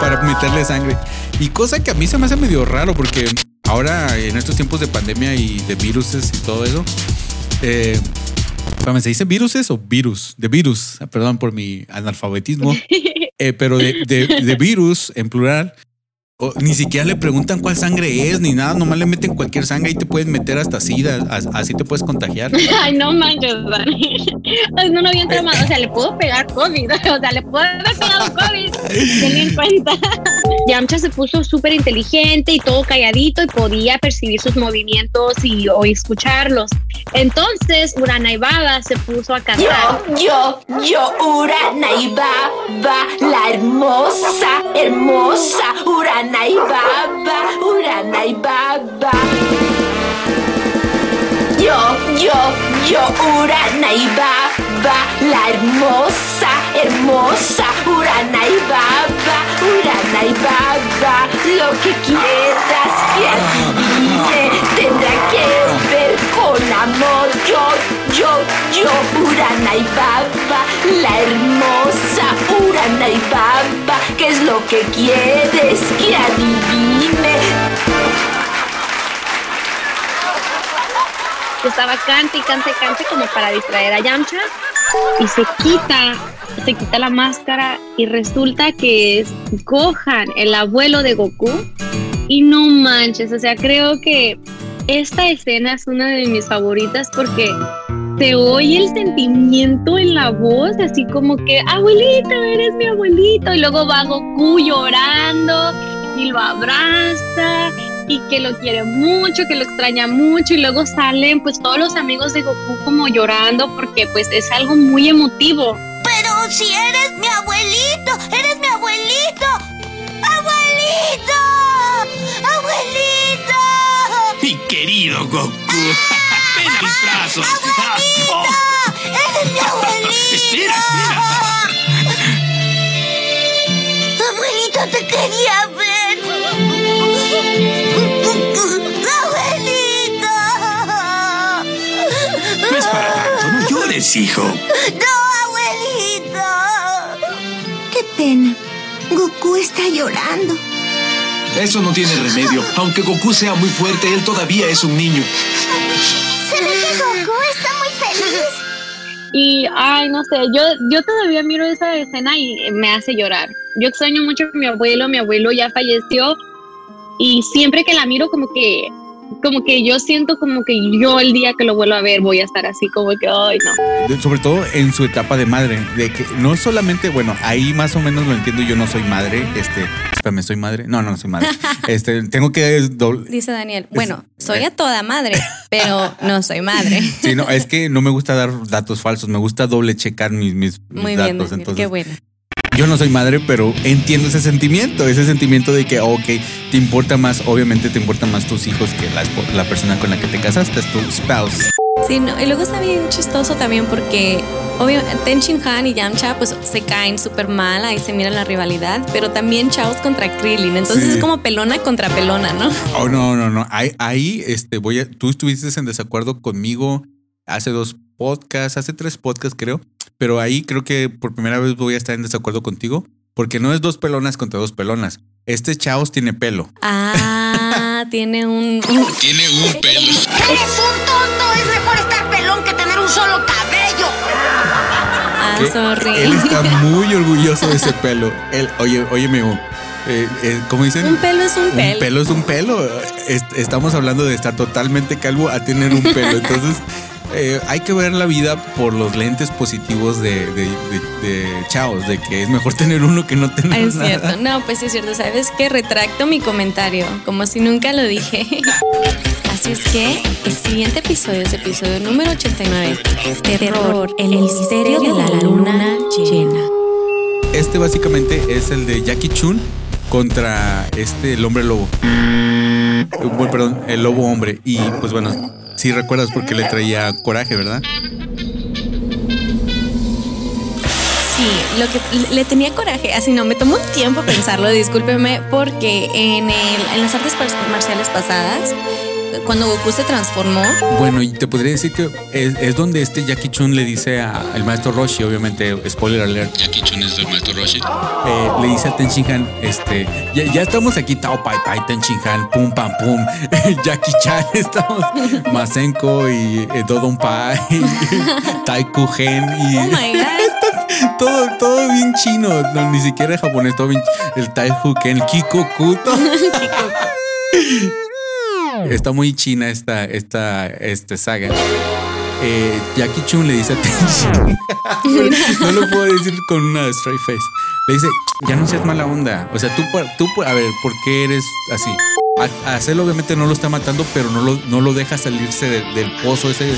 para meterle sangre. Y cosa que a mí se me hace medio raro porque ahora en estos tiempos de pandemia y de viruses y todo eso, eh, ¿se dice viruses o virus? De virus, perdón por mi analfabetismo, eh, pero de, de virus en plural, ni siquiera le preguntan cuál sangre es ni nada, nomás le meten cualquier sangre y te puedes meter hasta sida, así te puedes contagiar. Ay, no manches, Dani. No, no había tramado, o sea, le puedo pegar COVID, o sea, le puedo haber pegado COVID. Ten en cuenta. Yamcha se puso súper inteligente y todo calladito y podía percibir sus movimientos y o escucharlos. Entonces, Urana y Baba se puso a cantar. Yo, yo, yo, Urana y Baba, la hermosa, hermosa Urana y Baba, Urana y Baba. Yo, yo, yo, Urana y Baba, la hermosa, hermosa Urana y Baba, Urana y Baba. Lo que quieras que adivine tendrá que ver con amor. Yo, yo, yo, Urana y Baba, Urana y. ¿Qué es lo que quieres que adivine? estaba cante y cante cante como para distraer a Yamcha y se quita, se quita la máscara y resulta que es Gohan, el abuelo de Goku. Y no manches, o sea, creo que esta escena es una de mis favoritas porque se oye el sentimiento en la voz, así como que, abuelito, eres mi abuelito. Y luego va Goku llorando y lo abraza y que lo quiere mucho, que lo extraña mucho y luego salen pues todos los amigos de Goku como llorando porque pues es algo muy emotivo. Pero si eres mi abuelito, eres mi abuelito. ¡Abuelito! ¡Abuelito! Mi querido Goku. Ven a mis brazos. ¡Abuelito! ¡Eres mi abuelito! espera, espera. Abuelito, te quería ver. ¡Abuelito! No es para tanto, no llores, hijo. ¡No, abuelito! ¡Qué pena! Goku está llorando. Eso no tiene remedio. Aunque Goku sea muy fuerte, él todavía es un niño. Y, ay, no sé, yo, yo todavía miro esa escena y me hace llorar. Yo extraño mucho a mi abuelo, mi abuelo ya falleció y siempre que la miro como que como que yo siento como que yo el día que lo vuelvo a ver voy a estar así como que ay no sobre todo en su etapa de madre de que no solamente bueno ahí más o menos lo entiendo yo no soy madre este espérame soy madre no no, no soy madre. Este tengo que dice Daniel bueno soy a toda madre pero no soy madre sí no es que no me gusta dar datos falsos me gusta doble checar mis mis, Muy bien, entonces qué bueno yo no soy madre, pero entiendo ese sentimiento, ese sentimiento de que, ok, te importa más, obviamente te importa más tus hijos que la, la persona con la que te casaste, es tu spouse. Sí, no, y luego está bien chistoso también porque obviamente Ten Han y Yamcha pues se caen súper mal, ahí se mira la rivalidad, pero también Chaos contra Krillin, entonces es como pelona contra pelona, ¿no? Oh, no, no, no, ahí, ahí este, voy a, tú estuviste en desacuerdo conmigo hace dos podcasts, hace tres podcasts creo, pero ahí creo que por primera vez voy a estar en desacuerdo contigo, porque no es dos pelonas contra dos pelonas. Este Chaos tiene pelo. Ah, tiene un, Tiene un pelo. ¡Eres un tonto! Es mejor estar pelón que tener un solo cabello. Ah, sorry. Él está muy orgulloso de ese pelo. Él, oye, oye, amigo. Eh, eh, ¿Cómo dicen? Un pelo es un pelo. Un pelo es un pelo. estamos hablando de estar totalmente calvo a tener un pelo. Entonces, eh, hay que ver la vida por los lentes positivos de, de, Chaos, de que es mejor tener uno que no tener Es cierto, no, pues es cierto, ¿sabes qué? Retracto mi comentario, como si nunca lo dije. Así es que el siguiente episodio es episodio número 89, Terror, el misterio de la luna llena. Este básicamente es el de Jackie Chun contra este, el hombre lobo. Bueno, perdón, el lobo hombre. Y pues bueno, Sí, recuerdas porque le traía coraje, ¿verdad? Sí, lo que le tenía coraje, así no, me tomó un tiempo pensarlo, discúlpeme, porque en, las artes marciales pasadas cuando Goku se transformó. Bueno, y te podría decir que es, es donde este Jackie Chun le dice al maestro Roshi, obviamente, spoiler alert, Jackie Chun es el maestro Roshi, eh, le dice a Ten Shin Han, este, ya, ya estamos aquí, Tao Pai Pai, Ten Shin Han, pum pam pum, Jackie Chan, estamos, Masenko y eh, Dodon Pai, Taiku Gen y... Oh my god. todo, todo bien chino, no, ni siquiera japonés, todo bien, el Taiku Ken, el Kikoku, todo. Está muy china esta, esta, esta saga. Eh, Jackie Chun le dice a no lo puedo decir con una straight face. Le dice, ya no seas mala onda. O sea, tú, tú a ver, ¿por qué eres así? A, a Cell obviamente no lo está matando, pero no lo, no lo deja salirse de- del pozo ese.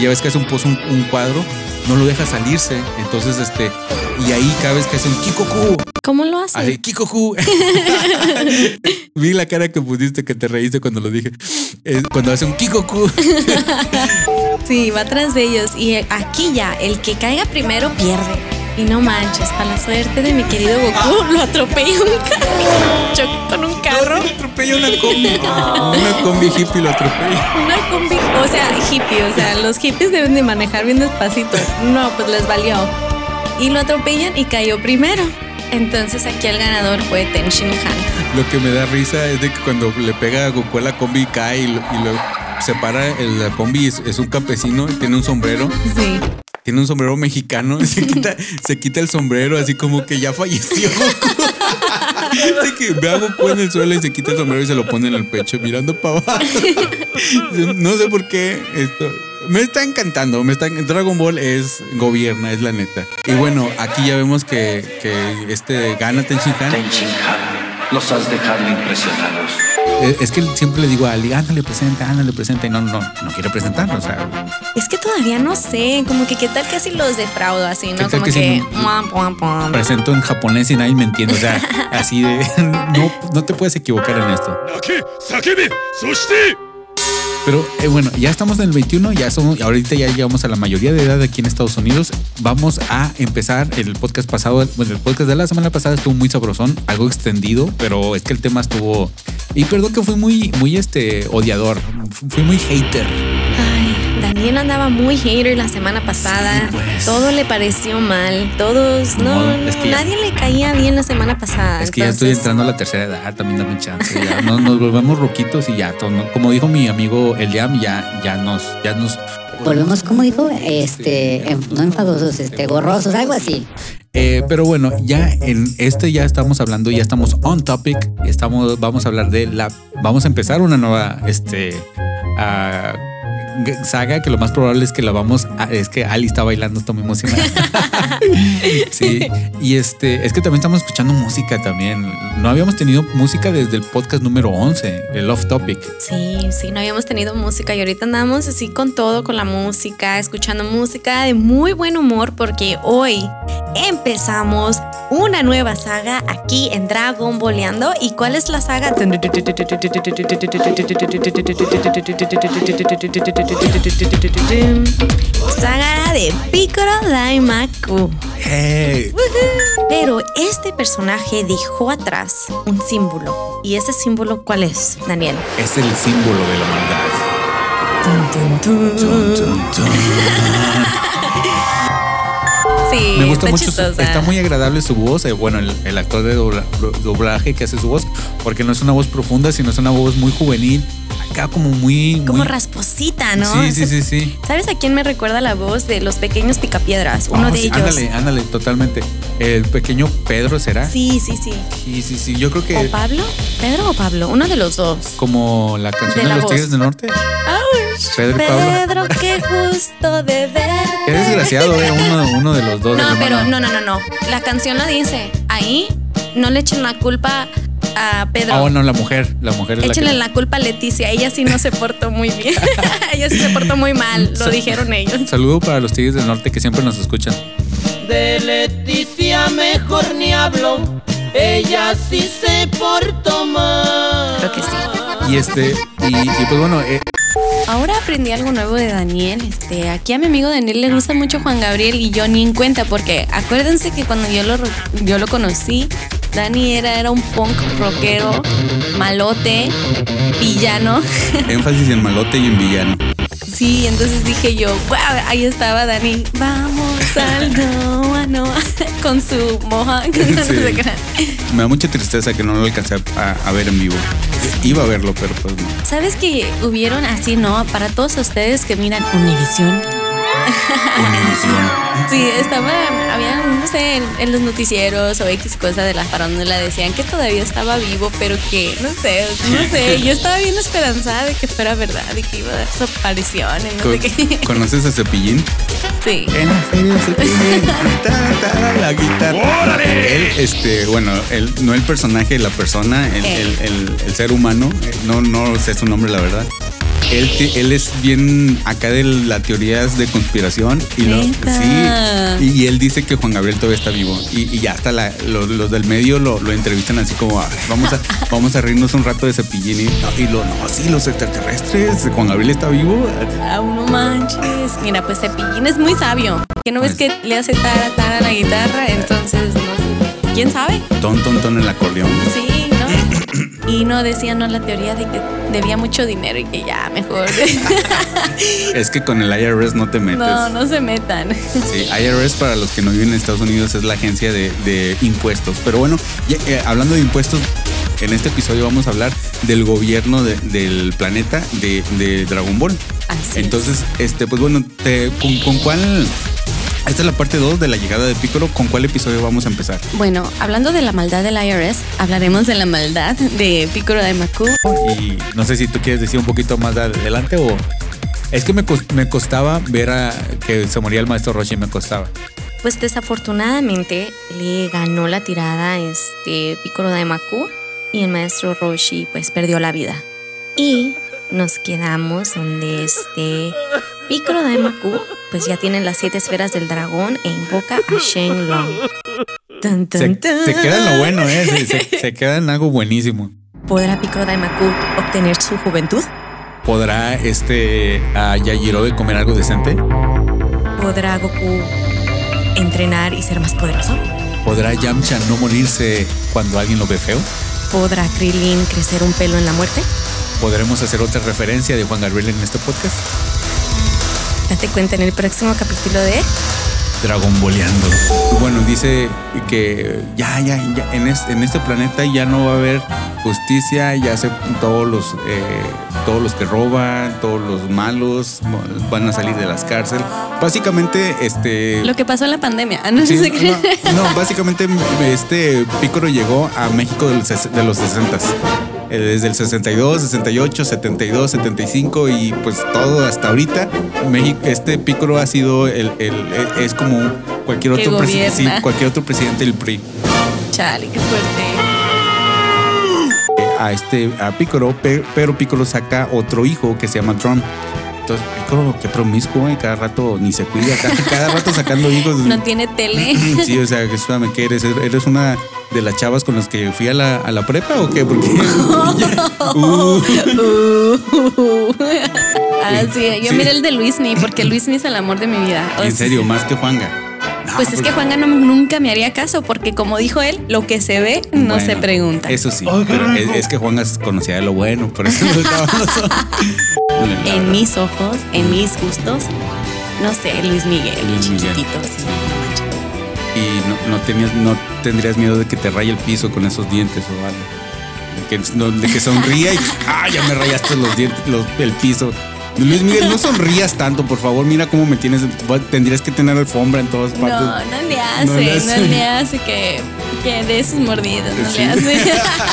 Ya ves que hace un pozo, un, un cuadro. No lo deja salirse. Entonces, este, y ahí cada vez que hace un Kikoku, ¿Cómo lo hace? Así, Kikoku. Vi la cara que pusiste que te reíste cuando lo dije. Es cuando hace un Kikoku. Sí, va atrás de ellos. Y aquí ya, el que caiga primero pierde. Y no manches, para la suerte de mi querido Goku, lo atropella un carro. Chocó con un carro. atropella una combi. Una combi hippie lo atropella. Una combi, o sea, hippie, o sea, los hippies deben de manejar bien despacito. No, pues les valió. Y lo atropellan y cayó primero. Entonces aquí el ganador fue Ten Shin Han. Lo que me da risa es de que cuando le pega a Goku a la combi cae y lo, y lo separa el- la combi. Es, es un campesino, tiene un sombrero. Sí. Tiene un sombrero mexicano. y Se quita, se quita el sombrero así como que ya falleció Goku. Así que Goku en el suelo y se quita el sombrero y se lo pone en el pecho mirando para abajo. No sé por qué esto. Me está encantando. Me está, Dragon Ball es gobierna, es la neta. Y bueno, aquí ya vemos que, que este gana Ten Shin Han. Ten Shin Han, los has dejado impresionados. Es que siempre le digo a Ali, ándale, presenta, ándale, presenta. Y no, no, no quiere presentarlo. O sea, Es que todavía no sé, como que qué tal que si los defraudo así, ¿Qué ¿no? Como que que... presento en japonés y nadie me entiende. O sea, así de. No, no te puedes equivocar en esto. Pero eh, bueno, ya estamos en el 21, ya somos, ahorita ya llegamos a la mayoría de edad aquí en Estados Unidos. Vamos a empezar el podcast pasado, bueno, el podcast de la semana pasada estuvo muy sabrosón, algo extendido, pero es que el tema estuvo... Y perdón que fui muy, muy este, odiador, fui muy hater. Daniel andaba muy hater la semana pasada. Sí, pues. Todo le pareció mal. Todos, no, No, no, es que ya- nadie le caía bien la semana pasada. Es que ya estoy entrando a la tercera edad, también dame chance. Ya nos, nos volvemos roquitos y ya, todo, ¿no? como dijo mi amigo Eliam, ya, ya nos, ya nos Volvemos, como dijo, este, en- no enfadosos, este, gorrosos, algo así. Eh, pero bueno, ya en este ya estamos hablando, ya estamos on topic. Estamos, vamos a hablar de la. Vamos a empezar una nueva este, ah, g- saga que lo más probable es que la vamos a. Es que Ali está bailando, está muy emocionada. sí, y este, es que también estamos escuchando música también. No habíamos tenido música desde el podcast número 11, el Off Topic. Sí, sí, no habíamos tenido música y ahorita andamos así con todo, con la música, escuchando música de muy buen humor porque hoy empezamos una nueva saga aquí en Dragon Boleando. ¿Y cuál es la saga? Saga de Piccolo Daimaku. Hey, Pero este personaje dejó atrás un símbolo. ¿Y ese símbolo cuál es, Daniel? es el símbolo de la maldad. Sí, Me gusta está mucho, su- está muy agradable su voz, eh, bueno, el, el actor de dobla- doblaje que hace su voz, porque no es una voz profunda, sino es una voz muy juvenil, acá como muy... Como muy- rasposita, ¿no? Sí, sí, sí, sí. ¿Sabes a quién me recuerda la voz de los pequeños picapiedras? Uno Oh, de sí, ellos. Ándale, ándale, totalmente. El pequeño Pedro será. Sí, sí, sí. sí, sí, sí, Yo creo ¿O que Pablo? ¿Pedro o Pablo? Uno de los dos. como la canción De los. Tigres del Norte. Pedro y Pablo. Pedro, qué gusto de verte. Qué desgraciado, eh, uno, uno de los dos. No, pero no, no, no, no. La canción lo dice. Ahí no le echen la culpa a Pedro. Ah, bueno, la mujer, la mujer es la Échenle que... la culpa a Leticia. Ella sí no se portó muy bien. Ella sí se portó muy mal. Lo dijeron ellos. Saludo para los Tigres del Norte que siempre nos escuchan. De Leticia mejor ni hablo, ella sí se portó mal. Creo que sí. Y este, y, y pues bueno, eh, Ahora aprendí algo nuevo de Daniel. Este, aquí a mi amigo Daniel le gusta mucho Juan Gabriel y yo ni en cuenta porque acuérdense que cuando yo lo yo lo conocí Dani era, era un punk rockero, malote, villano. Énfasis en malote y en villano. Sí, entonces dije yo, wow, ahí estaba Dani. Vamos al Noa Noa con su moja. no sé. Me da mucha tristeza que no lo alcancé a, a ver en vivo. Iba a verlo, pero pues no. ¿Sabes que hubieron así, no? Para todos ustedes que miran Univisión. Univisión. Sí, estaba, había, no sé, en, en los noticieros o X cosa de la farándula decían que todavía estaba vivo, pero que, no sé, no sé, yo estaba bien esperanzada de que fuera verdad y que iba a dar su aparición y no sé qué. ¿Conoces a Cepillín? Sí. En la feria Cepillín. ta, ta, la guitarra. Él, este, bueno, él, no el personaje, la persona, el, el- el- el ser humano, eh, no, no sé su nombre, la verdad. Él, te- él es bien acá de las teorías de conspiración y lo, sí, y, y él dice que Juan Gabriel todavía está vivo y, y ya hasta la- los, los del medio lo, lo entrevistan así como "A ver, vamos a vamos a reírnos un rato de Cepillín y, no, y lo no sí los extraterrestres Juan Gabriel está vivo Ah, no manches. Mira, pues Cepillín es muy sabio. Que no ves que le hace tara tara a la guitarra, entonces no sé. ¿Quién sabe? ton ton ton en el acordeón Sí. Y no decían no la teoría de que debía mucho dinero y que ya mejor. es que con el IRS no te metes no, no se metan. Sí, IRS para los que no viven en Estados Unidos es la agencia de, de impuestos. Pero bueno, ya, eh, hablando de impuestos, en este episodio vamos a hablar del gobierno de- del planeta de, de Dragon Ball. Así es. Entonces, este, pues bueno, te- con, con cuál? Esta es la parte 2 de la llegada de Piccolo. ¿Con cuál episodio vamos a empezar? Bueno, hablando de la maldad del IRS, hablaremos de la maldad de Piccolo Daimaku. Y no sé si tú quieres decir un poquito más adelante o... Es que me, cos- me costaba ver a que se moría el maestro Roshi, me costaba. Pues desafortunadamente le ganó la tirada este Piccolo Daimaku y el maestro Roshi pues perdió la vida. Y nos quedamos donde este Piccolo Daimaku pues ya tiene las siete esferas del dragón e invoca a Shenlong. Dun, dun, Se, queda en lo bueno, ¿eh? Se, se- se queda en algo buenísimo. ¿Podrá Piccolo Daimaku obtener su juventud? ¿Podrá este a Yajirobe comer algo decente? ¿Podrá Goku entrenar y ser más poderoso? ¿Podrá Yamcha no morirse cuando alguien lo ve feo? ¿Podrá Krillin crecer un pelo en la muerte? ¿Podremos hacer otra referencia de Juan Gabriel en este podcast? Date cuenta en el próximo capítulo de Dragon Boleando. Bueno, dice que ya, ya, ya en, este, en este planeta ya no va a haber justicia, ya se todos los eh, todos los que roban, todos los malos van a salir de las cárceles. Básicamente, este lo que pasó en la pandemia. Ah, no Sí, sé qué. no, no, básicamente este Pícoro llegó a México de los, de los 60 eh, desde el 62, 68, 72, 75 y pues todo hasta ahorita. México, este Pícoro ha sido el, el- e- es como cualquier otro presidente, sí, cualquier otro presidente del PRI. Chale, qué fuerte. Eh, A este a Pícoro, pe- pero Pícoro saca otro hijo que se llama Trump. Entonces Pícoro, qué promiscuo, eh, cada rato ni se cuida, cada, cada rato sacando hijos. No tiene tele. Sí, o sea, espérame, ¿qué eres? ¿Eres una de las chavas con las que fui a la, a la prepa o qué? Porque Uh, ah, sí, yo Sí. miré el de Luismi porque Luismi es el amor de mi vida. O en sea, serio, sí. más que Juanga. No, Pues es que Juanga no, nunca me haría caso porque como dijo él, lo que se ve no bueno, se pregunta. Eso sí, pero es, es que Juanga conocía de lo bueno, por eso En mis ojos, en mis gustos, no sé, Luis Miguel, Luis Miguel. chiquitito. sí. Y no, no, tenías, no tendrías miedo de que te raye el piso con esos dientes o algo. De que, no- de que sonría y ¡ah! ya me rayaste los dientes, los- el piso. Luis Miguel, no sonrías tanto, por favor. Mira cómo me tienes. Tendrías que tener alfombra en todas partes. No, no le hace, No no le le hace. hace, que, que de esos mordidos, no Sí. le hace.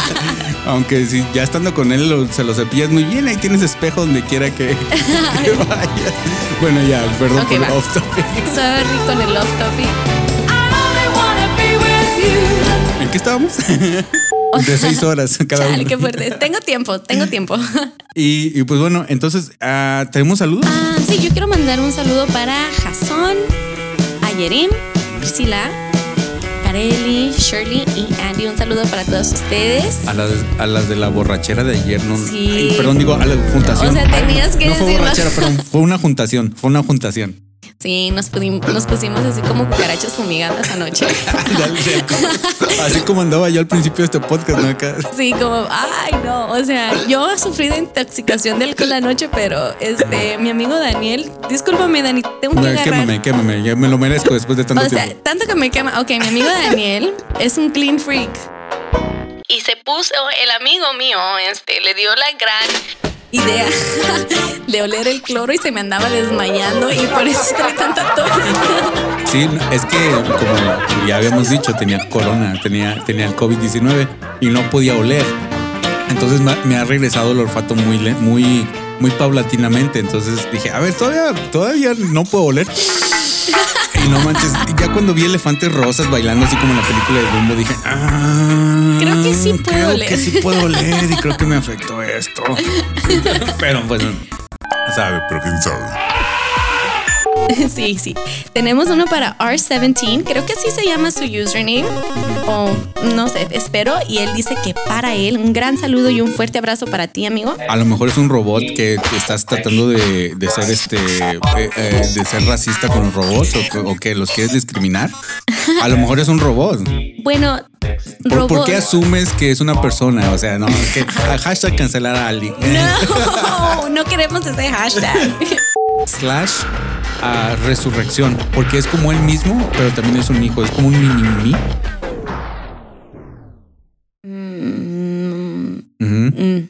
Aunque si ya estando con él lo- se lo cepillas muy bien, ahí tienes espejo donde quiera que, que vayas. Bueno, ya, perdón Ok, por va. off topic. Sorry con el off topic. ¿En qué estábamos? De seis horas cada Chale, uno. qué fuerte. Tengo tiempo, tengo tiempo. Y, y pues bueno, entonces, ah, ¿tenemos saludos? Ah, sí, yo quiero mandar un saludo para Jason, Ayerim, Priscila, Kareli, Shirley y Andy. Un saludo para todos ustedes. A las, a las de la borrachera de ayer, no. Sí. Ay, perdón, digo, a la juntación. O sea, tenías que No fue decirlo. borrachera, perdón, fue una juntación, fue una juntación. Sí, nos, nos pusimos así como cucarachas fumigadas anoche. Así como andaba yo al principio de este podcast, ¿no? Acá. Sí, como, ay, no. O sea, yo sufrí de intoxicación de alcohol anoche, pero este, mi amigo Daniel, discúlpame, Dani, tengo que No, agarrar. quémame, quémame, ya me lo merezco después de tanto O sea, tiempo. tanto que me quema. Ok, mi amigo Daniel es un clean freak. Y se puso, el amigo mío, este, le dio la gran idea de oler el cloro y se me andaba desmayando y por eso trae tanta tos. Sí, es que como ya habíamos dicho, tenía corona, tenía, tenía el COVID-19 y no podía oler. Entonces me, ha- regresado el olfato muy, muy, muy paulatinamente. Entonces dije, a ver, todavía, todavía no puedo oler. Y no manches, ya cuando vi elefantes rosas bailando así como en la película de Dumbo, dije, ah, Creo que sí puedo creo oler". que sí puedo oler y creo que me afectó esto. Pero pues, sabe, pero quién sabe. Sí, sí. Tenemos uno para R17, creo que así se llama su username. O no sé, espero. Y él dice que para él, un gran saludo y un fuerte abrazo para ti, amigo. A lo mejor es un robot que estás tratando de, de ser este eh, eh, de ser racista con los robots o, que- o que los quieres discriminar. A lo mejor es un robot. Bueno, ¿Por, qué asumes que es una persona? O sea, no, que hashtag cancelar a alguien. No, no queremos ese hashtag. Slash a resurrección. Porque es como él mismo, pero también es un hijo. Es como un mini mí. Ujú.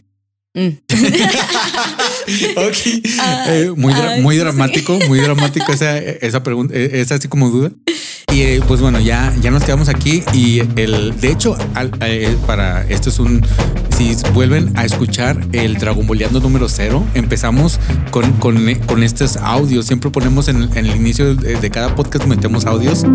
Mm. Ok. Eh, muy, dra- ay, muy sí. dramático, muy dramático esa, esa pregunta, eh, esa así como duda. Y eh, pues bueno, ya, ya nos quedamos aquí y el, de hecho, eh, para esto es un, si vuelven a escuchar el Dragon Boleando número cero, empezamos con, con, con estos audios. Siempre ponemos en, el inicio de, de cada podcast, metemos audios.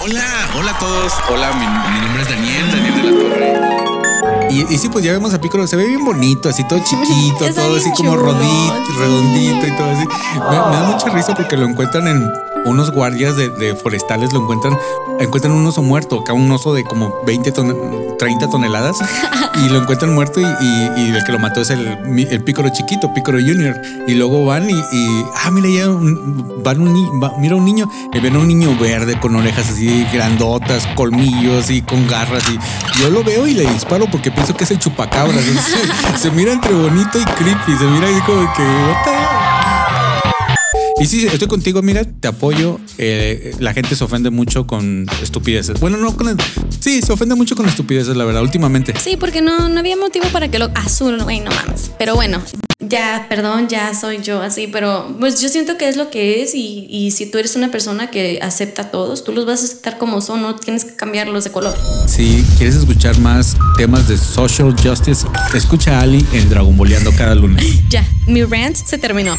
Hola, hola a todos. Hola, mi, mi nombre es Daniel, Daniel de la Torre. Y, y sí, pues ya vemos a Piccolo, se ve bien bonito, así todo chiquito, todo así como rodito, sí. redondito y todo así. Me, me da mucha risa porque lo encuentran en unos guardias de, forestales, lo encuentran, encuentran un oso muerto, acá un oso de como 20, ton- 30 toneladas, y lo encuentran muerto y, el que lo mató es el, el Piccolo chiquito, Piccolo Junior. Y luego van y, ah, mira, ya un- van un, va- mira un niño, y ven a un niño verde con orejas así grandotas, colmillos y con garras. Y yo lo veo y le disparo porque pienso que es el chupacabra. se, se mira entre bonito y creepy, se mira ahí como que. Y sí, estoy contigo, amiga, te apoyo. Eh, la gente se ofende mucho con estupideces. Bueno, no con. Sí, se ofende mucho con estupideces, la verdad, últimamente. Sí, porque no, no había motivo para que lo azul, güey, no mames. Pero bueno, ya, perdón, ya soy yo así, pero pues yo siento que es lo que es y, y si tú eres una persona que acepta a todos, tú los vas a aceptar como son, no tienes que cambiarlos de color. Si quieres escuchar más temas de social justice, escucha a Ali en Dragon Boleando cada lunes. Ya, mi rant se terminó.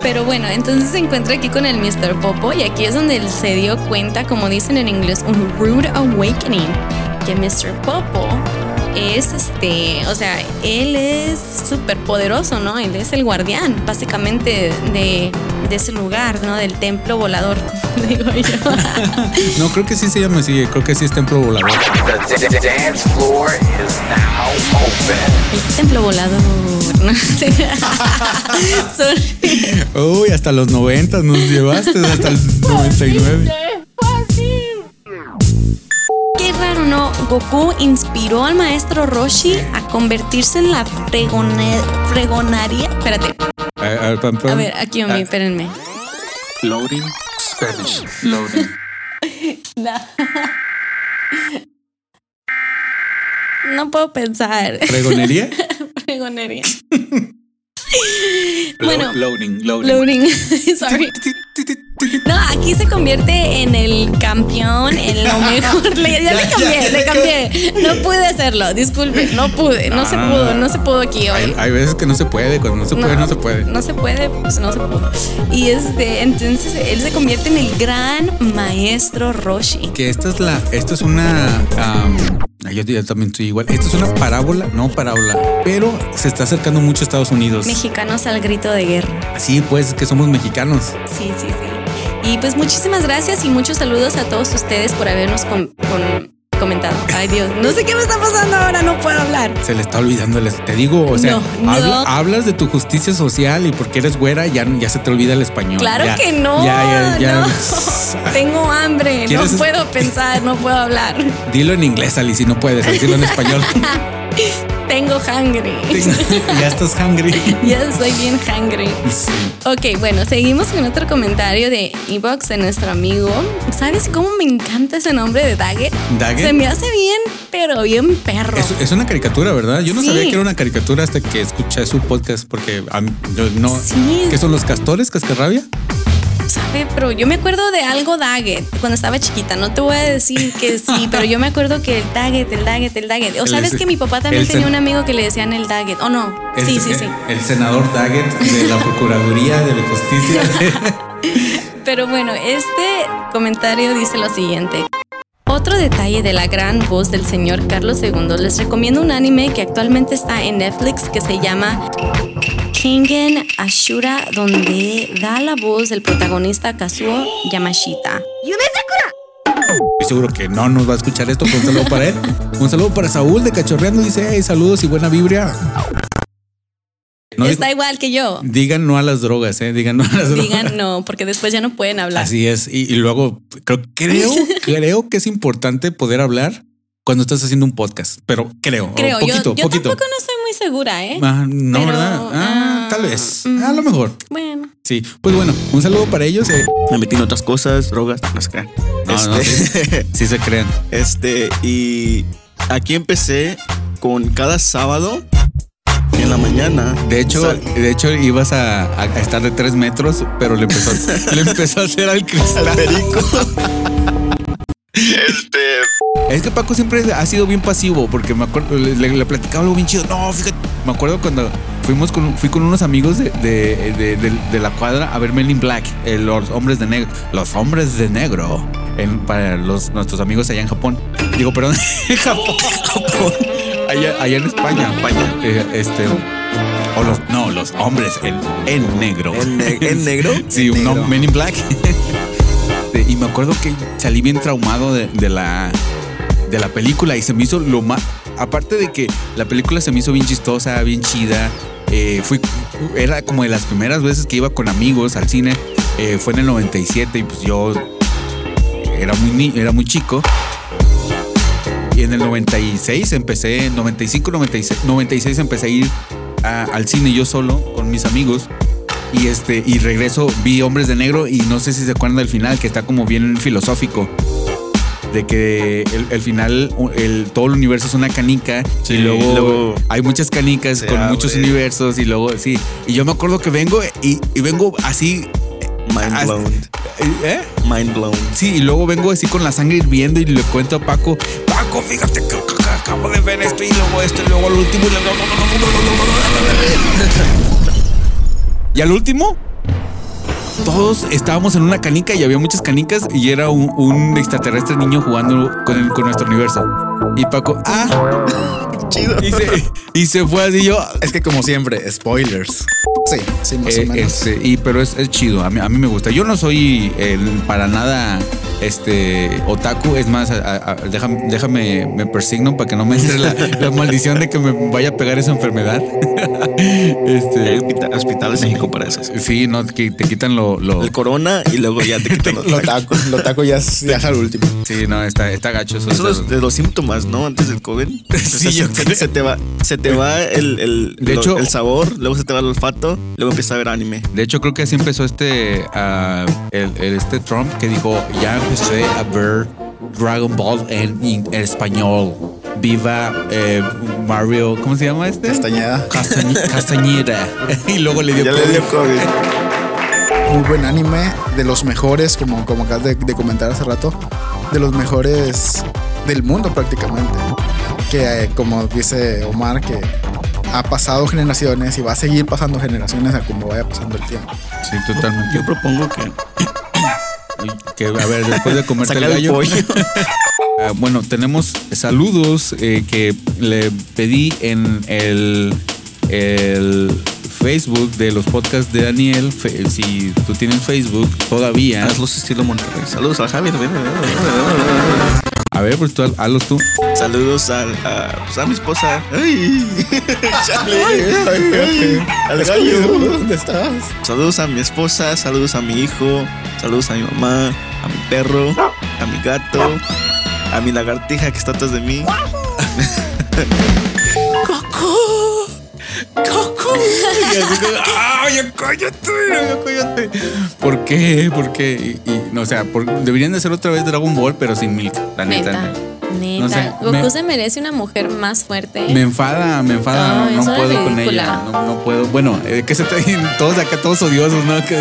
Pero bueno, entonces se encuentra aquí con el Mr. Popo y aquí es donde él se dio cuenta, como dicen en inglés, un rude awakening, que Mr. Popo es este, o sea, él es súper poderoso, ¿no? Él es el guardián, básicamente, de, de ese lugar, ¿no? Del templo volador, digo yo. No, creo que sí se llama así, creo que sí es templo volador. The dance floor is now open. El templo volador. Uy, hasta los 90 nos llevaste, hasta el 99. Qué raro, ¿no? Goku inspiró al maestro Roshi a convertirse en la fregone- fregonaria. Espérate, A, ver, pam, pam. a ver, aquí, Ah, espérenme. Loading Spanish. Loading. No puedo pensar. Fregonería. Lo- Bueno. loading, loading. Loading. Sorry. No, aquí se convierte en el campeón, en lo mejor. Le- ya, Ya, le cambié, ya, le cambié. No pude hacerlo, disculpe, no pude, no se pudo, no se pudo aquí hoy. hay veces que no se puede, cuando no se puede, no, se puede. No se puede, pues no se pudo. Y este, entonces él se convierte en el gran maestro Roshi. Que esta es la, esta es una, yo, yo también estoy igual. Esta es una parábola, no parábola, pero se está acercando mucho a Estados Unidos. Mexicanos al grito de guerra. Sí, pues que somos mexicanos. Sí, sí, sí. Y pues muchísimas gracias y muchos saludos a todos ustedes por habernos con- con- comentado. Ay, Dios, no sé qué me está pasando ahora, no puedo hablar. Se le está olvidando el. Te digo, o sea, No, no. habla- hablas de tu justicia social y porque eres güera ya, ya se te olvida el español. Claro Ya, que no. Ya, ya, ya. no. Tengo hambre, no ¿Quieres- puedo pensar, no puedo hablar. Dilo en inglés, Ali, si no puedes, decirlo en español. Tengo hungry. ya estás hungry. ya soy bien hungry. Sí. Ok, bueno, seguimos con otro comentario de Evox de nuestro amigo. ¿Sabes cómo me encanta ese nombre de Daggett? ¿Daggett? Se me hace bien, pero bien perro. Es, es una caricatura, ¿verdad? Yo no Sí. sabía que era una caricatura hasta que escuché su podcast porque a mí- yo no. Sí. ¿Qué son los castores, cascarrabia? ¿Sabe? Pero yo me acuerdo de algo Daggett cuando estaba chiquita. No te voy a decir que sí, pero yo me acuerdo que el Daggett, el Daggett, el Daggett. O El sabes que mi papá también tenía un amigo que le decían el Daggett. ¿O no? El- sí, sí, sí. El senador Daggett de la Procuraduría de la Justicia. Pero bueno, este comentario dice lo siguiente. Otro detalle de la gran voz del señor Carlos II, les recomiendo un anime que actualmente está en Netflix que se llama Kingen Ashura, donde da la voz del protagonista Kazuo Yamashita. Estoy seguro que no nos va a escuchar esto, pero un saludo para él. Un saludo para Saúl de Cachorreando. Dice, hey, saludos y buena vibra. No Está digo- igual que yo. digan no a las drogas, eh. Digan no a las drogas. Digan no, porque después ya no pueden hablar. Así es. Y, y luego creo, creo, creo que es importante poder hablar cuando estás haciendo un podcast. Pero creo, Creo, o yo, poquito, yo poquito. tampoco no estoy segura, ¿eh? Ah, no, Pero, ¿verdad? Ah, ah, tal vez. mm. A lo mejor. Bueno, Sí. Pues bueno, un saludo para ellos. eh. Me metí en otras cosas, drogas, no se crean. No, no, Este, Sí se crean. este, y aquí empecé con cada sábado en la mañana. De hecho, sal- de hecho ibas a, a- a estar de tres metros, pero le empezó, a- le empezó a hacer al cristal. al perico. este, Es que Paco siempre ha sido bien pasivo, porque me acuerdo, le, platicaba algo bien chido. No, fíjate, me acuerdo cuando fuimos con, fui con unos amigos de, de, de- la cuadra a ver Men in Black, eh, los hombres de negro. Los hombres de negro. en- para los, nuestros amigos allá en Japón. Digo, perdón, en Japón, Japón. Allá, allá en España. España. Eh, este. O los, no, los hombres en, en negro. ¿En ne- negro? Sí, un. Men in Black. Y me acuerdo que salí bien traumado de, de la, de la película y se me hizo lo más. Aparte de que la película se me hizo bien chistosa, bien chida. eh, fui, era como de las primeras veces que iba con amigos al cine. eh, fue en el 97 y pues yo era muy, era muy chico. Y en el 96 empecé, 95, 96, 96 empecé a ir al cine yo solo con mis amigos. Y este, y regreso, vi Hombres de Negro y no sé si se acuerdan del final, que está como bien filosófico. De que el, el final, el, todo el universo es una canica Sí, y luego, luego hay muchas canicas con abre. muchos universos y luego, sí. Y yo me acuerdo que vengo y, y vengo así. mind blown. ¿Eh? Mind blown. Sí, y luego vengo así con la sangre hirviendo y le cuento a Paco, Paco, fíjate que acabo de ver esto y luego esto y luego al último. y luego- Y al último, todos estábamos en una canica y había muchas canicas y era un, un extraterrestre niño jugando con, el- con nuestro universo. Y Paco, ah, Chido. y se, y se fue así yo. Es que como siempre, spoilers. Sí, sí, más Eh, o menos. este, y, pero es, es chido, a mí, a mí me gusta. Yo no soy eh, para nada este otaku, es más, a- a- déjame, déjame, me persigno para que no me entre la, la maldición de que me vaya a pegar esa enfermedad. Hay este, hospita- hospitales en México para eso. sí, no, que te quitan lo, lo- El corona y luego ya te quitan los Lo taco, lo taco ya es, ya es al último. sí, no, está, está gacho eso. Eso es de los síntomas, ¿no? Antes del COVID. Sí, O sea, yo se, creo. se te va, se te va el, el, De lo- hecho- el sabor, luego se te va el olfato, luego empieza a ver anime. De hecho, creo que así empezó este, ah, el, el- este Trump que dijo, ya empecé a ver Dragon Ball en, en español. Viva eh, Mario, ¿cómo se llama este? Castañeda. Castañ- Castañeda. y luego le dio Ya COVID. le dio COVID. Muy buen anime, de los mejores, como, como acabas de, de comentar hace rato, de los mejores del mundo prácticamente. Que eh, como dice Omar, que ha pasado generaciones y va a seguir pasando generaciones a como vaya pasando el tiempo. Sí, totalmente. Yo propongo que Que, a ver, después de comerte el gallo. pollo. Ah, bueno, tenemos saludos eh, que le pedí en el, el Facebook de los podcasts de Daniel. Fe- si tú tienes Facebook todavía. Hazlos estilo Monterrey. Saludos a Javi. A ver, pues tú hazlos tú. Saludos al- a, pues, a mi esposa. Ay. Chale. Ay, al gallo. ¿Dónde estás? Saludos a mi esposa, saludos a mi hijo, saludos a mi mamá, a mi perro, a mi gato, a mi lagartija que está atrás de mí. Y así como, ¡ah, ya cállate! cállate! ¿Por qué? ¿Por qué? Y, y, no, o sea, por- deberían de hacer otra vez Dragon Ball, pero sin Milk, la neta. Neta. Neta. No sé, Goku me- se merece una mujer más fuerte. Me enfada, me enfada, No, no, no es puedo con ella, no, no puedo. Bueno, eh, que se traen todos acá, todos odiosos, ¿no? Que,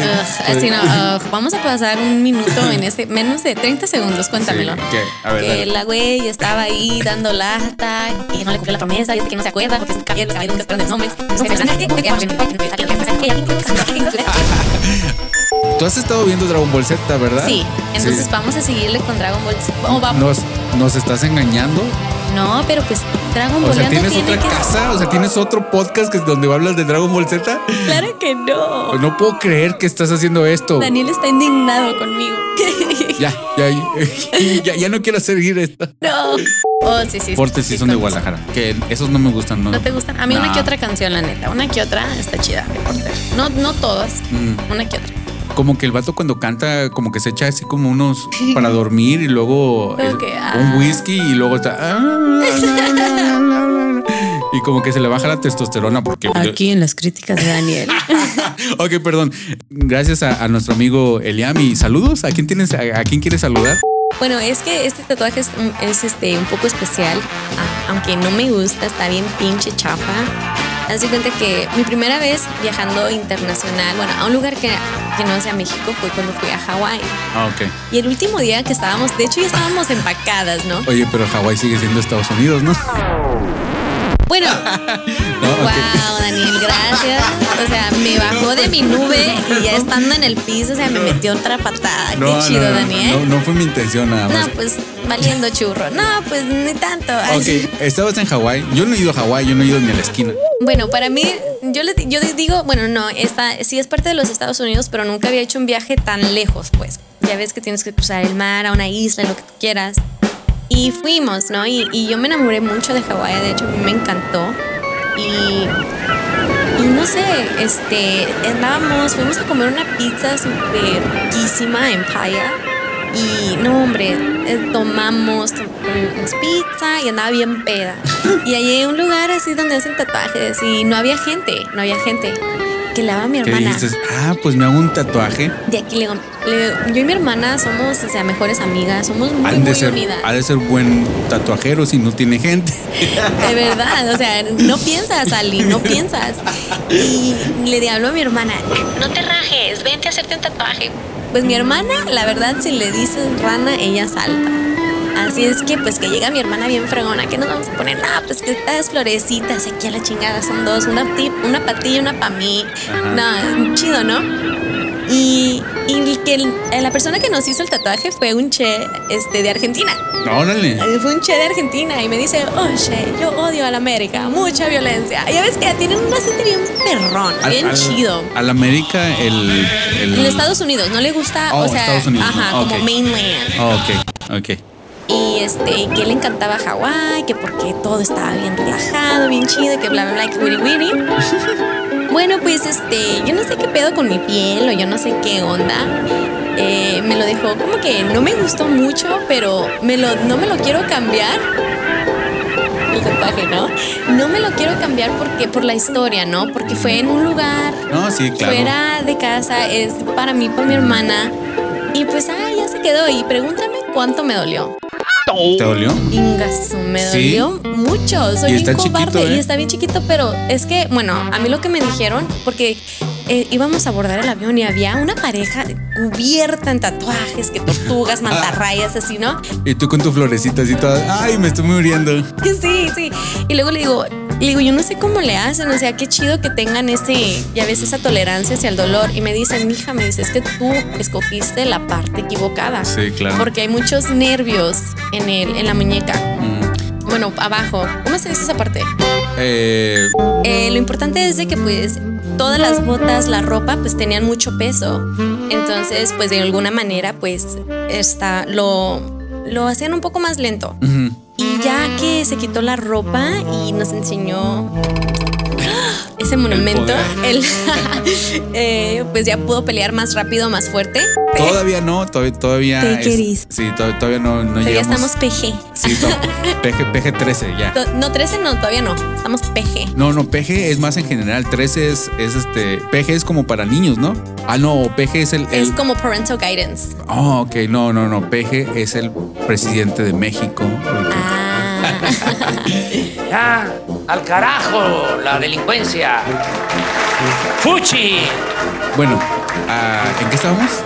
así no, ugh, vamos a pasar un minuto en este, menos de 30 segundos, cuéntamelo. Sí, a ver, que dale. la güey estaba ahí dando lata, que no le cumplió la promesa, y este que no se acuerda porque es caballero, se ir nunca esperando los nombres. Tú has estado viendo Dragon Ball Z, ¿verdad? Sí, entonces Sí. vamos a seguirle con Dragon Ball. Z. Oh, Nos, nos estás engañando. No, pero pues Dragon O Ball sea, ¿tienes tiene otra que casa? O sea, ¿tienes otro podcast que, donde hablas de Dragon Ball Z? Claro que no. No puedo creer que estás haciendo esto. Daniel está indignado conmigo. Ya, ya, ya, ya no quiero seguir esto. no. Oh, sí, sí. sí, Portes sí son de Guadalajara. Que esos no me gustan, ¿no? ¿No te gustan? A mí una que otra canción, la neta. Una que otra está chida de Porter. No, no todas. Mm. Una que otra. Como que el vato cuando canta, como que se echa así como unos para dormir y luego ah. un whisky y luego está. ah. Y como que se le baja la testosterona porque. Aquí en las críticas de Daniel. ok, perdón. Gracias a, a nuestro amigo Eliami. Saludos. ¿A quién tienes? A, a quién quieres saludar? Bueno, es que este tatuaje es, es, este, un poco especial, ah, aunque no me gusta, está bien pinche chafa. Haz de cuenta que mi primera vez viajando internacional, bueno, a un lugar que, que no sea México, fue cuando fui a Hawái. Ah, ok. Y el último día que estábamos, de hecho ya estábamos empacadas, ¿no? Oye, pero Hawái sigue siendo Estados Unidos, ¿no? Bueno, No, wow, Daniel, gracias. O sea, me bajó de mi nube y ya estando en el piso, o sea, me metió otra patada. No, Qué chido, no, Daniel. No, no fue mi intención nada más. No, pues valiendo churro. No, pues ni tanto. Ay, Ok, estabas en Hawái. Yo no he ido a Hawái, yo no he ido ni a la esquina. Bueno, para mí, yo, le, yo les digo, bueno, no, esta, sí es parte de los Estados Unidos, pero nunca había hecho un viaje tan lejos, pues. Ya ves que tienes que cruzar el mar, a una isla, lo que tú quieras. Y fuimos, ¿no? Y, y yo me enamoré mucho de Hawái, de hecho, a mí me encantó. Y, y no sé, este, andábamos, fuimos a comer una pizza súper riquísima en Paya. Y no, hombre, eh, tomamos, pizza y andaba bien peda. Y allí hay un lugar así donde hacen tatuajes y no había gente, no había gente. Que le daba mi ¿Qué hermana. dices? Ah, pues me hago un tatuaje. De aquí le digo, le yo y mi hermana somos, o sea, mejores amigas, somos muy, muy ser, unidas. ha de ser buen tatuajero si no tiene gente. De verdad, o sea, no piensas, Ali, no piensas. Y le hablo a mi hermana, no te rajes, vente a hacerte un tatuaje. Pues mi hermana, la verdad, si le dices rana, ella salta. Así es que, pues que llega mi hermana bien fregona, que nos vamos a poner? No, pues que estas florecitas aquí a la chingada son dos, una, una patilla y una para mí. No, chido, ¿no? Y, y que el- la persona que nos hizo el tatuaje fue un che este, de Argentina. Órale. Fue un che de Argentina y me dice, oye, yo odio a la América, mucha violencia. Y ya ves que tienen un acento bien perrón, Al- bien al- chido. Al América, el. el En Estados Unidos, no le gusta, Oh, o sea, Estados Unidos, ajá, ¿no? como mainland. Oh, ok, ok. Y este, que le encantaba Hawái, que porque todo estaba bien relajado, bien chido, que bla, bla, bla, que wiri wiri. bueno, pues este, yo no sé qué pedo con mi piel o yo no sé qué onda. Eh, me lo dejó como que no me gustó mucho, pero me lo, no me lo quiero cambiar. El tatuaje, ¿no? No me lo quiero cambiar porque por la historia, ¿no? Porque fue en un lugar No, sí, claro. fuera de casa, es para mí, para mi hermana. Y pues, ah, ya se quedó. Y pregúntame cuánto me dolió. ¿Te dolió? Ingasu, me ¿Sí? dolió mucho. Soy bien chiquito, cobarde ¿eh? y está bien chiquito, pero es que, bueno, a mí lo que me dijeron, porque eh, íbamos a abordar el avión y había una pareja cubierta en tatuajes, que tortugas, mantarrayas, así, ¿no? Y tú con tu florecita así toda. Ay, me estoy muriendo. Sí, sí. Y luego le digo, le digo, yo no sé cómo le hacen, o sea, qué chido que tengan ese, ya ves, esa tolerancia hacia el dolor. Y me dicen, mija, me dice, es que tú escogiste la parte equivocada. Sí, claro. Porque hay muchos nervios en, el, en la muñeca. Mm. Bueno, abajo. ¿Cómo se dice esa parte? Eh, Eh, lo importante es de que pues todas las botas, la ropa, pues tenían mucho peso. Entonces, pues de alguna manera, pues está lo lo hacían un poco más lento. Ya que se quitó la ropa y nos enseñó ese monumento, él eh, pues ya pudo pelear más rápido, más fuerte. Todavía no, todavía, todavía es- sí, to- todavía no, no llegamos. estamos PG. Sí, to- PG, PG 13 ya. No, 13 no, todavía no. Estamos PG. No, no, PG es más en general. 13 es, es este. PG es como para niños, ¿no? Ah, no, PG es el. Es el como parental guidance. oh, ok, no, no, no. PG es el presidente de México. Ya, al carajo, la delincuencia. ¡Fuchi! Bueno, ah, ¿en qué estábamos?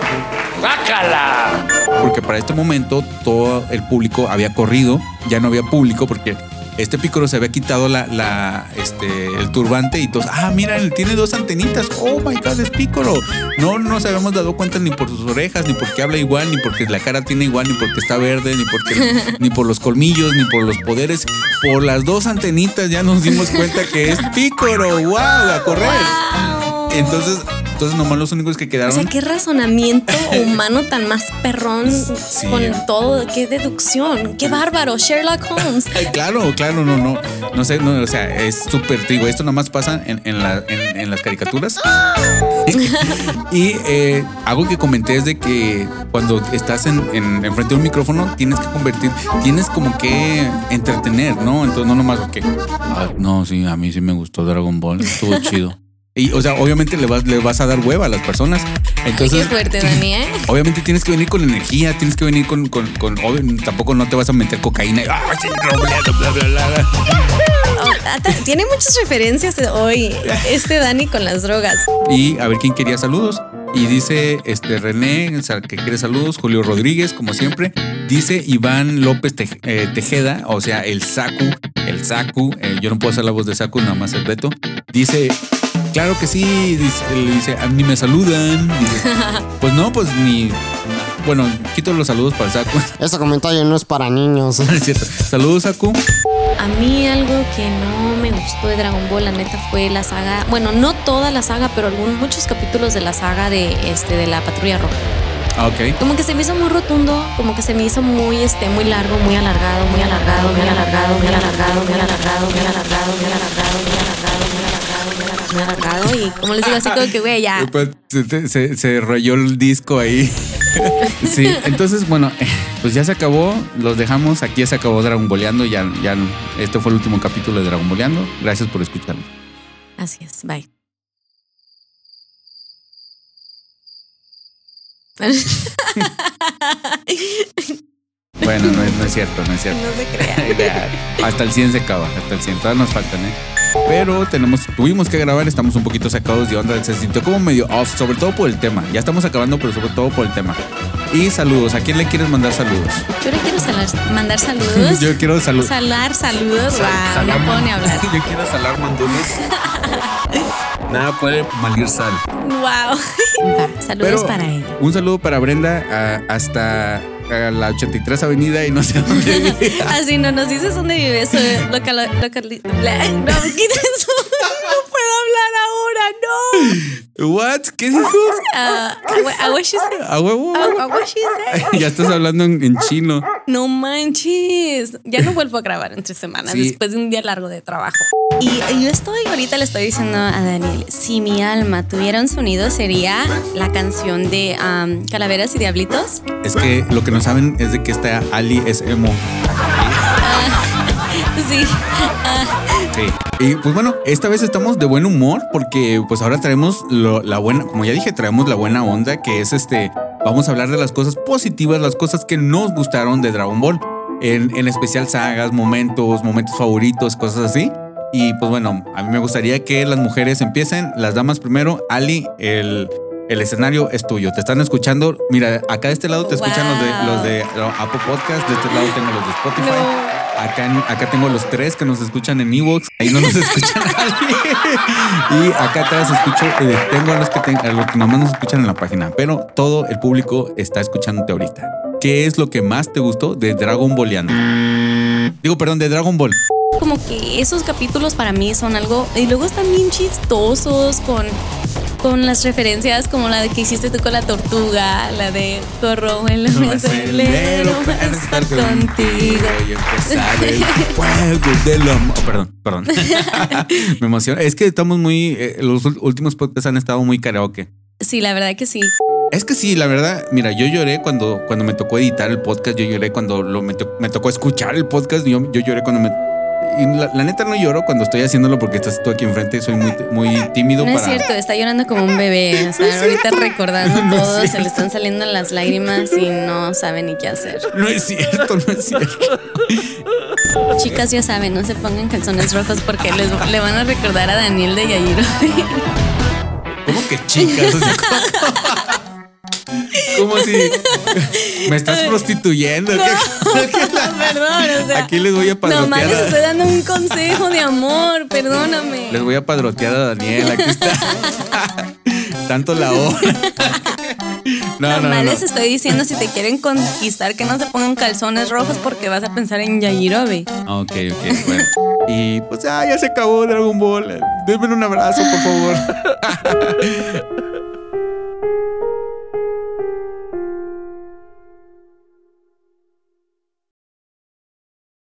¡Bácala! Porque para este momento todo el público había corrido, ya no había público porque este pícoro se había quitado la, la, este, el turbante y todos, ah, mira, él tiene dos antenitas, oh my god, es pícoro. No nos habíamos dado cuenta ni por sus orejas, ni porque habla igual, ni porque la cara tiene igual, ni porque está verde, ni porque ni por los colmillos, ni por los poderes. Por las dos antenitas ya nos dimos cuenta que es pícoro, wow, a correr. Entonces, entonces nomás los únicos que O quedaron sea, qué razonamiento humano tan más perrón con todo, qué deducción, qué bárbaro, Sherlock Holmes. Ay, claro, claro, no, no, no sé, no, o sea, es súper, digo, esto nomás pasa en, en, la- en- en las caricaturas. y eh, algo que comenté es de que cuando estás en, en, enfrente de un micrófono tienes que convertir, tienes como que entretener, ¿no? Entonces no nomás que, "Ah, no, sí, a mí sí me gustó Dragon Ball, estuvo chido. Y, o sea, obviamente le vas, le vas a dar hueva a las personas. Entonces, qué fuerte, Dani, ¿eh? Obviamente tienes que venir con energía, tienes que venir con, con, con- obvio, tampoco no te vas a meter cocaína. y, "Ah, bla, bla, bla, bla, bla". Oh, Tiene muchas referencias hoy, este Dani con las drogas. Y a ver quién quería saludos. Y dice este René, que quiere saludos, Julio Rodríguez, como siempre. Dice Iván López Tej- eh, Tejeda, o sea, el Saku, el Saku. eh, yo no puedo hacer la voz de Saku, nada más el Beto. Dice, claro que sí, dice, dice, a mí me saludan. Dice, pues no, pues ni. Bueno, quito los saludos para el Saku. Ese comentario no es para niños. es cierto. Saludos, Saku. A mí algo que no me gustó de Dragon Ball, la neta, fue la saga, bueno, no toda la saga, pero algún, muchos capítulos de la saga de, este, de la Patrulla Roja. Ah, ok. Como que se me hizo muy rotundo, como que se me hizo muy, este, muy largo, muy alargado, muy alargado, muy alargado, muy alargado, muy alargado, muy alargado, muy alargado, muy alargado, muy alargado, muy alargado, alargado. Y como les digo, así como que, güey, ya. Pues, Se, se- rayó el disco ahí. Sí, entonces, bueno, pues ya se acabó. Los dejamos. Aquí ya se acabó Dragon Boleando. Ya, ya, este fue el último capítulo de Dragon Boleando. Gracias por escucharlo. Así es, bye. Bueno, no, es- no es cierto, no es cierto. No se Ya, hasta el 100 se acaba, hasta el 100. Todavía nos faltan, ¿eh? Pero tenemos, tuvimos que grabar, estamos un poquito sacados de onda. Se sintió como medio off, sobre todo por el tema. Ya estamos acabando, pero sobre todo por el tema. Y saludos. ¿A quién le quieres mandar saludos? Yo le quiero salar- mandar saludos. Yo quiero saludos. Salar saludos. Sal- Wow, salar no puedo ni hablar. Yo quiero salar mandules. Nada puede malir sal. Wow. Saludos Pero para él. Un saludo para Brenda a- hasta a la 83 Avenida y no sé dónde vive. Así no nos dices dónde vives. Soy local, local, No puedo hablar ahora, no. ¿What? ¿Qué dijo? Ah, a huevo? Ya estás hablando en, en chino. No manches. Ya no vuelvo a grabar en tres semanas Sí. después de un día largo de trabajo. Y yo estoy, ahorita le estoy diciendo a Daniel, si mi alma tuviera un sonido sería la canción de um, Calaveras y Diablitos. Es que lo que no saben es de que esta Ali es emo. Sí. Y pues bueno, esta vez estamos de buen humor porque pues ahora traemos lo- la buena, como ya dije, traemos la buena onda que es este, vamos a hablar de las cosas positivas, las cosas que nos gustaron de Dragon Ball. En, en especial sagas, momentos, momentos favoritos, cosas así. Y pues bueno, a mí me gustaría que las mujeres empiecen, las damas primero. Ali, el, el escenario es tuyo. Te están escuchando. Mira, acá de este lado te escuchan los de, los de Apple Podcast, de este lado tengo los de Spotify. Acá, acá tengo los tres que nos escuchan en Evox. Ahí no nos escucha nadie. Y acá atrás escucho, eh, tengo a los que, ten- a los que nomás nos escuchan en la página. Pero todo el público está escuchándote ahorita. ¿Qué es lo que más te gustó de Dragon Balleando? Digo, perdón, de Dragon Ball. como que esos capítulos para mí son algo. Y luego están bien chistosos con. Con las referencias como la de que hiciste tú con la tortuga, la de corro en el acelero para estar contigo. Y empezar el fuego del amor. Oh, perdón, perdón. Me emociona. Es que estamos muy. eh, los últimos podcasts han estado muy karaoke. Sí, la verdad que sí. Es que sí, la verdad, mira, yo lloré cuando, cuando me tocó editar el podcast, yo lloré cuando lo, me, to- me tocó escuchar el podcast, yo, yo lloré cuando me... Y la, la neta no lloro cuando estoy haciéndolo porque estás tú aquí enfrente, soy muy, muy tímido No es para... cierto, está llorando como un bebé. O sea, ahorita recordando No es todo, se le están saliendo las lágrimas y no sabe ni qué hacer. No es cierto, no es cierto. Chicas, ya saben, no se pongan calzones rojos porque les, le van a recordar a Daniel de Yayiro. ¿Cómo que chicas? Como si me estás prostituyendo. ¿Qué- Perdón, o sea. Aquí les voy a Nomás padrotear. les a- estoy dando un consejo de amor, perdóname. Les voy a padrotear a Daniel. Aquí está. Tanto la hora. No, no, Nomás no. les estoy diciendo si te quieren conquistar que no se pongan calzones rojos porque vas a pensar en Yajirobe. Ok, ok, bueno. Y pues ya, ya se acabó Dragon Ball. Denme un abrazo, por favor.